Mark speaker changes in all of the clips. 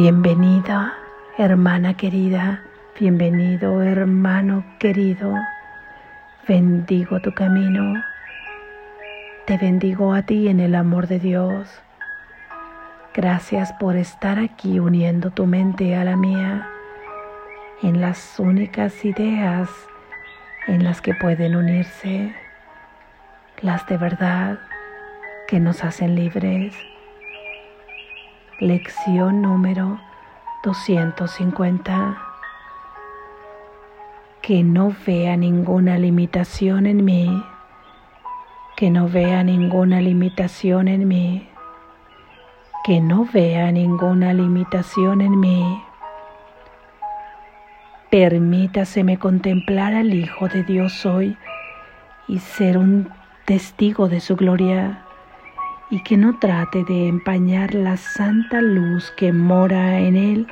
Speaker 1: Bienvenida, hermana querida, bienvenido, hermano querido. Bendigo tu camino, te bendigo a ti en el amor de Dios. Gracias por estar aquí uniendo tu mente a la mía en las únicas ideas en las que pueden unirse, las de verdad que nos hacen libres. Lección número 250. Que no vea ninguna limitación en mí. Que no vea ninguna limitación en mí. Que no vea ninguna limitación en mí. Permítaseme contemplar al Hijo de Dios hoy y ser un testigo de su gloria y que no trate de empañar la santa luz que mora en él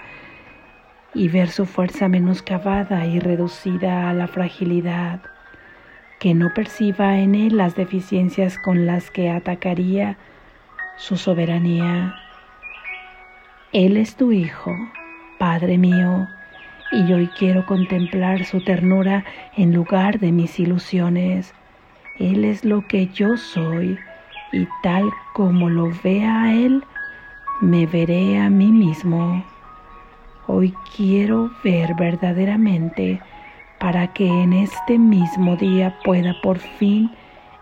Speaker 1: y ver su fuerza menoscabada y reducida a la fragilidad, que no perciba en él las deficiencias con las que atacaría su soberanía. Él es tu Hijo, Padre mío, y hoy quiero contemplar su ternura en lugar de mis ilusiones. Él es lo que yo soy y tal como lo vea a Él, me veré a mí mismo. Hoy quiero ver verdaderamente para que en este mismo día pueda por fin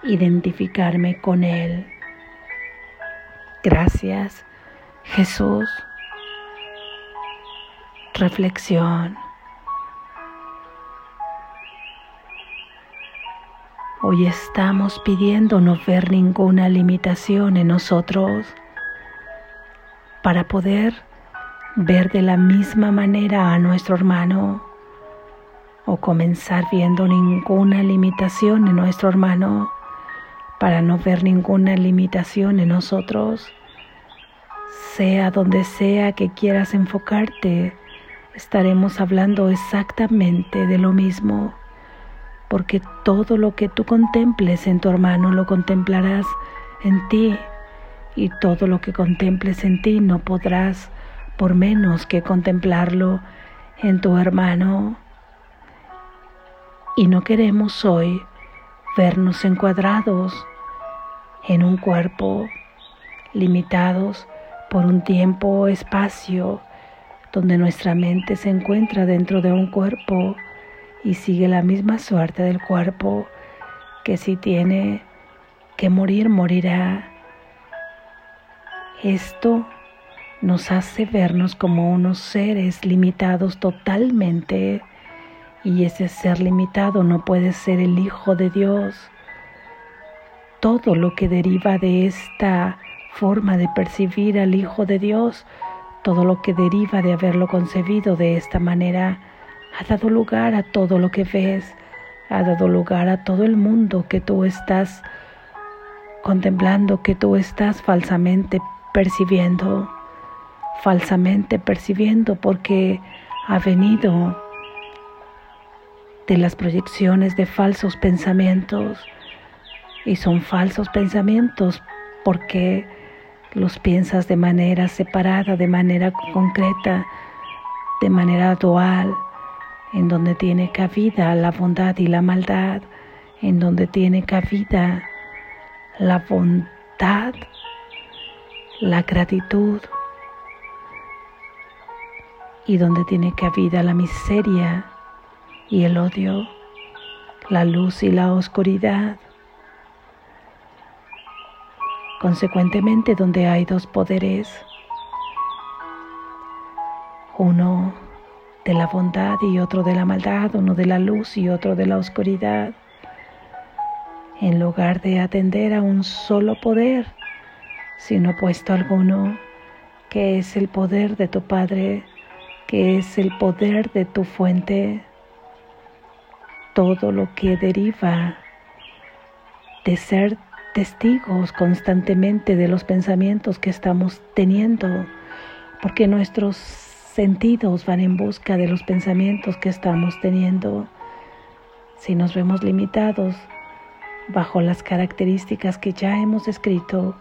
Speaker 1: identificarme con Él. Gracias, Jesús. Reflexión. Hoy estamos pidiendo no ver ninguna limitación en nosotros para poder ver de la misma manera a nuestro hermano o comenzar viendo ninguna limitación en nuestro hermano para no ver ninguna limitación en nosotros. Sea donde sea que quieras enfocarte, estaremos hablando exactamente de lo mismo porque todo lo que tú contemples en tu hermano lo contemplarás en ti, y todo lo que contemples en ti no podrás por menos que contemplarlo en tu hermano. Y no queremos hoy vernos encuadrados en un cuerpo, limitados por un tiempo o espacio, donde nuestra mente se encuentra dentro de un cuerpo y sigue la misma suerte del cuerpo que si tiene que morir, morirá. Esto nos hace vernos como unos seres limitados totalmente y ese ser limitado no puede ser el Hijo de Dios. Todo lo que deriva de esta forma de percibir al Hijo de Dios, todo lo que deriva de haberlo concebido de esta manera, ha dado lugar a todo lo que ves, ha dado lugar a todo el mundo que tú estás contemplando, que tú estás falsamente percibiendo, falsamente percibiendo porque ha venido de las proyecciones de falsos pensamientos. Y son falsos pensamientos porque los piensas de manera separada, de manera concreta, de manera dual, en donde tiene cabida la bondad y la maldad, en donde tiene cabida la bondad, la gratitud y donde tiene cabida la miseria y el odio, la luz y la oscuridad. Consecuentemente, donde hay dos poderes, uno de la bondad y otro de la maldad, uno de la luz y otro de la oscuridad. En lugar de atender a un solo poder, sin opuesto alguno, que es el poder de tu Padre, que es el poder de tu fuente, todo lo que deriva de ser testigos constantemente de los pensamientos que estamos teniendo, porque nuestros sentidos van en busca de los pensamientos que estamos teniendo. Si nos vemos limitados bajo las características que ya hemos escrito,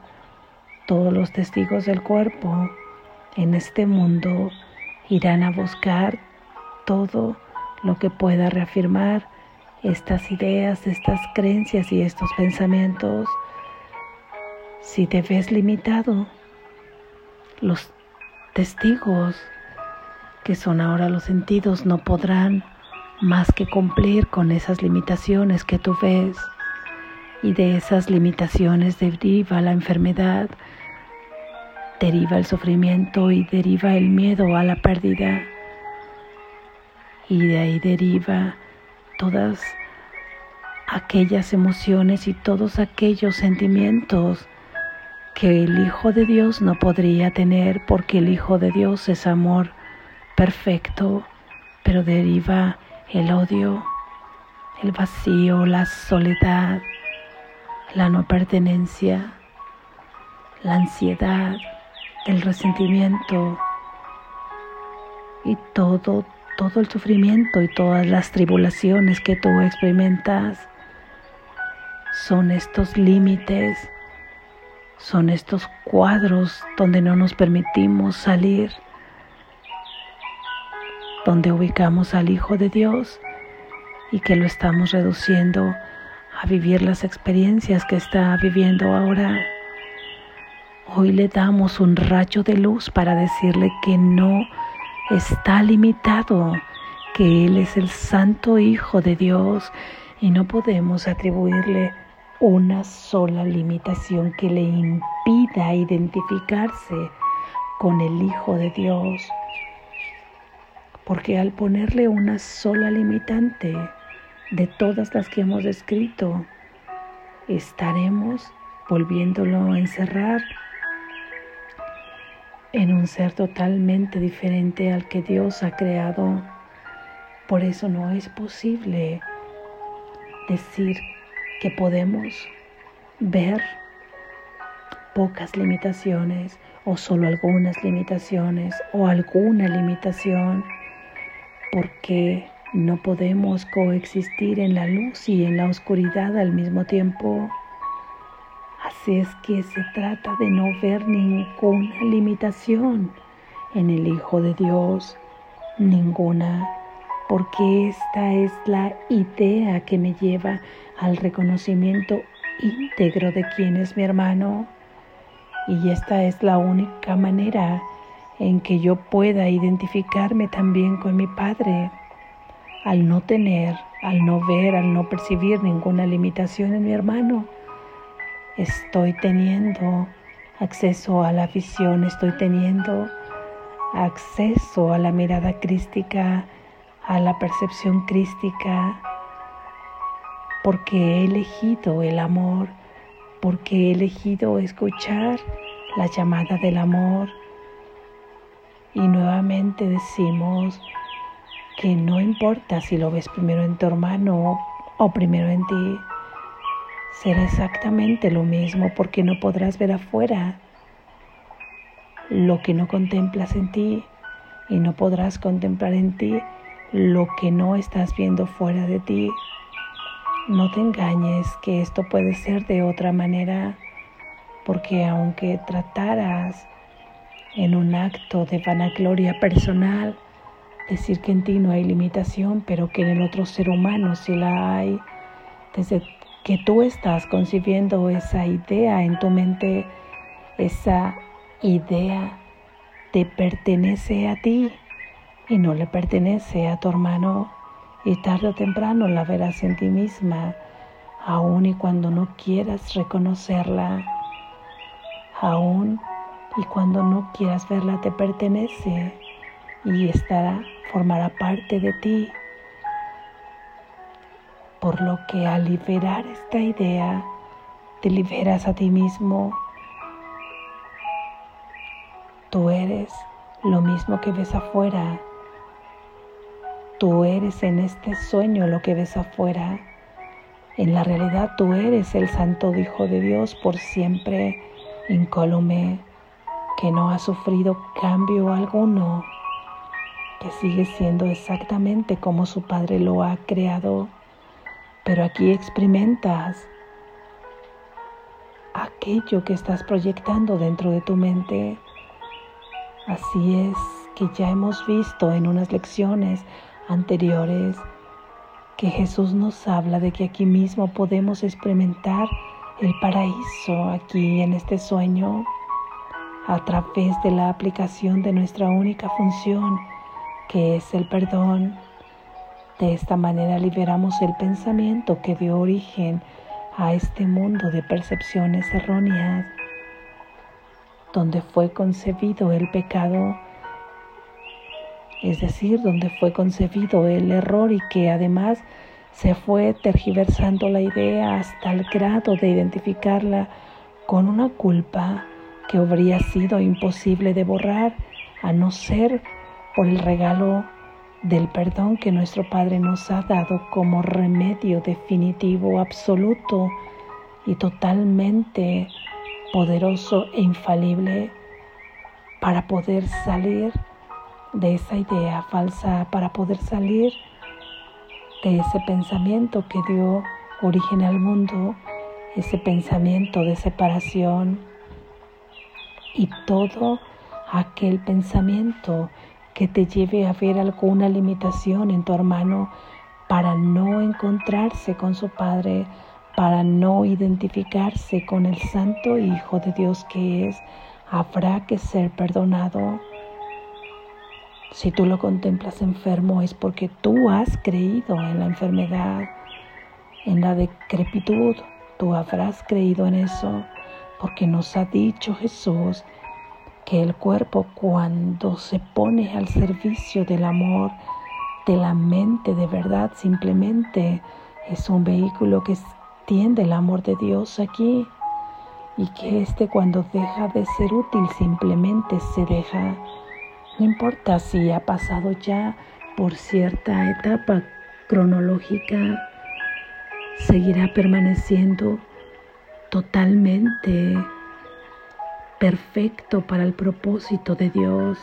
Speaker 1: todos los testigos del cuerpo en este mundo irán a buscar todo lo que pueda reafirmar estas ideas, estas creencias y estos pensamientos. Si te ves limitado, los testigos que son ahora los sentidos no podrán más que cumplir con esas limitaciones que tú ves. Y de esas limitaciones deriva la enfermedad, deriva el sufrimiento y deriva el miedo a la pérdida. Y de ahí deriva todas aquellas emociones y todos aquellos sentimientos que el Hijo de Dios no podría tener porque el Hijo de Dios es amor perfecto, pero deriva el odio, el vacío, la soledad, la no pertenencia, la ansiedad, el resentimiento y todo, todo el sufrimiento y todas las tribulaciones que tú experimentas. Son estos límites, son estos cuadros donde no nos permitimos salir donde ubicamos al Hijo de Dios y que lo estamos reduciendo a vivir las experiencias que está viviendo ahora. Hoy le damos un rayo de luz para decirle que no está limitado, que Él es el Santo Hijo de Dios y no podemos atribuirle una sola limitación que le impida identificarse con el Hijo de Dios porque al ponerle una sola limitante de todas las que hemos descrito, estaremos volviéndolo a encerrar en un ser totalmente diferente al que Dios ha creado. Por eso no es posible decir que podemos ver pocas limitaciones o solo algunas limitaciones o alguna limitación porque no podemos coexistir en la luz y en la oscuridad al mismo tiempo. Así es que se trata de no ver ninguna limitación en el Hijo de Dios, ninguna, porque esta es la idea que me lleva al reconocimiento íntegro de quién es mi hermano. Y esta es la única manera en que yo pueda identificarme también con mi Padre. Al no tener, al no ver, al no percibir ninguna limitación en mi hermano, estoy teniendo acceso a la visión, estoy teniendo acceso a la mirada crística, a la percepción crística, porque he elegido el amor, porque he elegido escuchar la llamada del amor y nuevamente decimos que no importa si lo ves primero en tu hermano o primero en ti, será exactamente lo mismo porque no podrás ver afuera lo que no contemplas en ti y no podrás contemplar en ti lo que no estás viendo fuera de ti. No te engañes que esto puede ser de otra manera, porque aunque trataras en un acto de vanagloria personal, decir que en ti no hay limitación, pero que en el otro ser humano sí la hay. Desde que tú estás concibiendo esa idea en tu mente, esa idea te pertenece a ti y no le pertenece a tu hermano. Y tarde o temprano la verás en ti misma, aun y cuando no quieras reconocerla, aún y cuando no quieras verla te pertenece y estará, formará parte de ti. Por lo que al liberar esta idea, te liberas a ti mismo. Tú eres lo mismo que ves afuera. Tú eres en este sueño lo que ves afuera. En la realidad tú eres el Santo Hijo de Dios por siempre, incólume que no ha sufrido cambio alguno, que sigue siendo exactamente como su Padre lo ha creado, pero aquí experimentas aquello que estás proyectando dentro de tu mente, Así es que ya hemos visto en unas lecciones anteriores que Jesús nos habla de que aquí mismo podemos experimentar el paraíso aquí en este sueño a través de la aplicación de nuestra única función, que es el perdón. De esta manera liberamos el pensamiento que dio origen a este mundo de percepciones erróneas, donde fue concebido el pecado, es decir, donde fue concebido el error y que además se fue tergiversando la idea hasta el grado de identificarla con una culpa que habría sido imposible de borrar a no ser por el regalo del perdón que nuestro Padre nos ha dado como remedio definitivo, absoluto y totalmente poderoso e infalible para poder salir de esa idea falsa, para poder salir de ese pensamiento que dio origen al mundo, ese pensamiento de separación y todo aquel pensamiento que te lleve a ver alguna limitación en tu hermano para no encontrarse con su Padre, para no identificarse con el Santo Hijo de Dios que es, habrá que ser perdonado. Si tú lo contemplas enfermo es porque tú has creído en la enfermedad, en la decrepitud. Tú habrás creído en eso porque nos ha dicho Jesús que el cuerpo cuando se pone al servicio del amor, de la mente de verdad, simplemente es un vehículo que extiende el amor de Dios aquí y que este cuando deja de ser útil simplemente se deja. No importa si ha pasado ya por cierta etapa cronológica, seguirá permaneciendo totalmente perfecto para el propósito de Dios.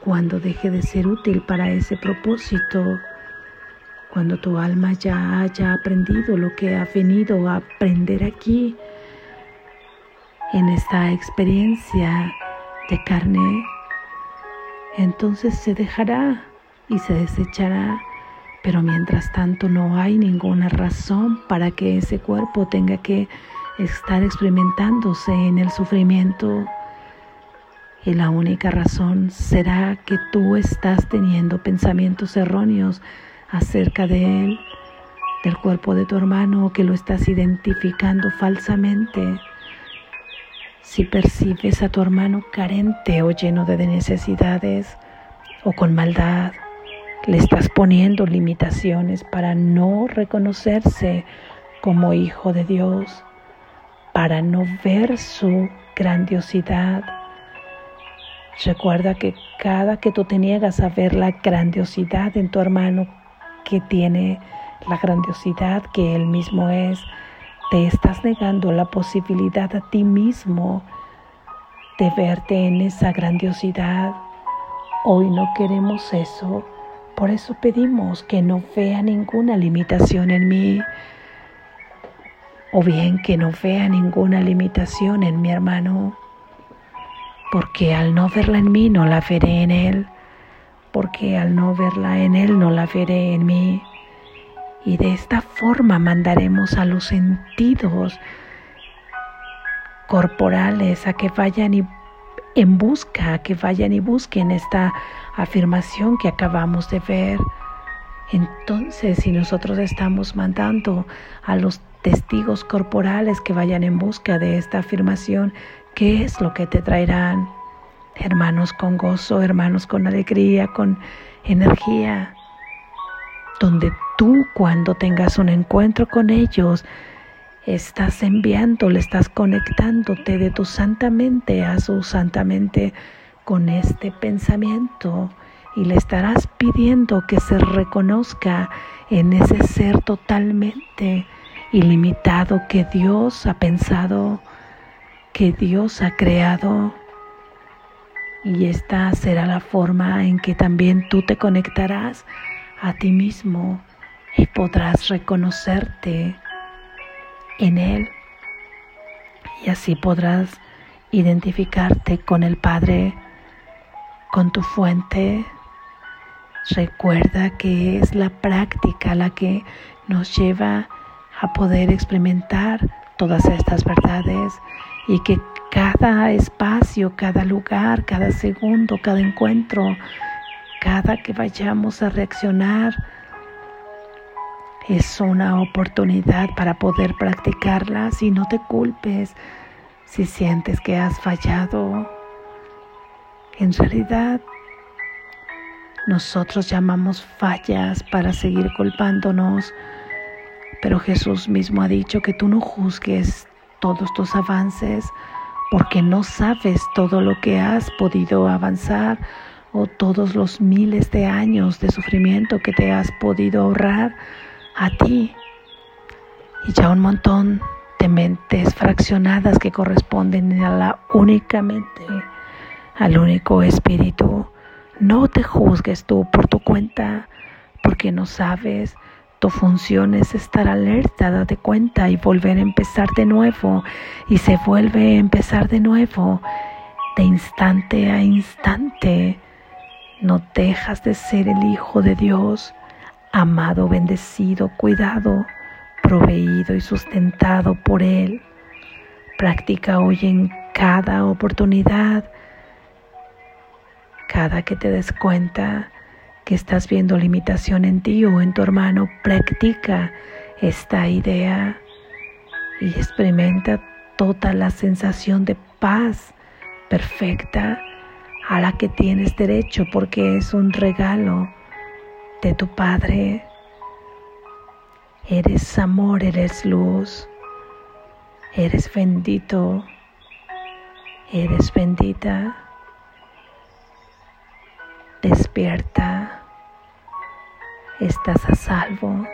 Speaker 1: Cuando deje de ser útil para ese propósito, cuando tu alma ya haya aprendido lo que ha venido a aprender aquí, en esta experiencia de carne, entonces se dejará y se desechará. Pero mientras tanto no hay ninguna razón para que ese cuerpo tenga que estar experimentándose en el sufrimiento. Y la única razón será que tú estás teniendo pensamientos erróneos acerca de él, del cuerpo de tu hermano, que lo estás identificando falsamente. Si percibes a tu hermano carente o lleno de necesidades o con maldad, le estás poniendo limitaciones para no reconocerse como hijo de Dios, para no ver su grandiosidad. Recuerda que cada que tú te niegas a ver la grandiosidad en tu hermano, que tiene la grandiosidad que él mismo es, te estás negando la posibilidad a ti mismo de verte en esa grandiosidad. Hoy no queremos eso, por eso pedimos que no vea ninguna limitación en mí, o bien que no vea ninguna limitación en mi hermano, porque al no verla en mí no la veré en él, porque al no verla en él no la veré en mí. Y de esta forma mandaremos a los sentidos corporales a que vayan y en busca, que vayan y busquen esta afirmación que acabamos de ver. Entonces, si nosotros estamos mandando a los testigos corporales que vayan en busca de esta afirmación, ¿qué es lo que te traerán? Hermanos con gozo, hermanos con alegría, con energía, donde tú cuando tengas un encuentro con ellos, estás enviando, le estás conectándote de tu santa mente a su santa mente con este pensamiento y le estarás pidiendo que se reconozca en ese ser totalmente ilimitado que Dios ha pensado, que Dios ha creado. Y esta será la forma en que también tú te conectarás a ti mismo y podrás reconocerte en Él y así podrás identificarte con el Padre, con tu fuente. Recuerda que es la práctica la que nos lleva a poder experimentar todas estas verdades y que cada espacio, cada lugar, cada segundo, cada encuentro, cada que vayamos a reaccionar, es una oportunidad para poder practicarlas y no te culpes si sientes que has fallado. En realidad, nosotros llamamos fallas para seguir culpándonos, pero Jesús mismo ha dicho que tú no juzgues todos tus avances porque no sabes todo lo que has podido avanzar o todos los miles de años de sufrimiento que te has podido ahorrar a ti y ya un montón de mentes fraccionadas que corresponden a la únicamente al único espíritu. No te juzgues tú por tu cuenta porque no sabes. Tu función es estar alerta, date cuenta y volver a empezar de nuevo. Y se vuelve a empezar de nuevo, de instante a instante. No dejas de ser el Hijo de Dios amado, bendecido, cuidado, proveído y sustentado por Él. Practica hoy en cada oportunidad, cada que te des cuenta que estás viendo limitación en ti o en tu hermano, practica esta idea y experimenta toda la sensación de paz perfecta a la que tienes derecho porque es un regalo de tu Padre. Eres amor, eres luz, eres bendito, eres bendita. Despierta, estás a salvo.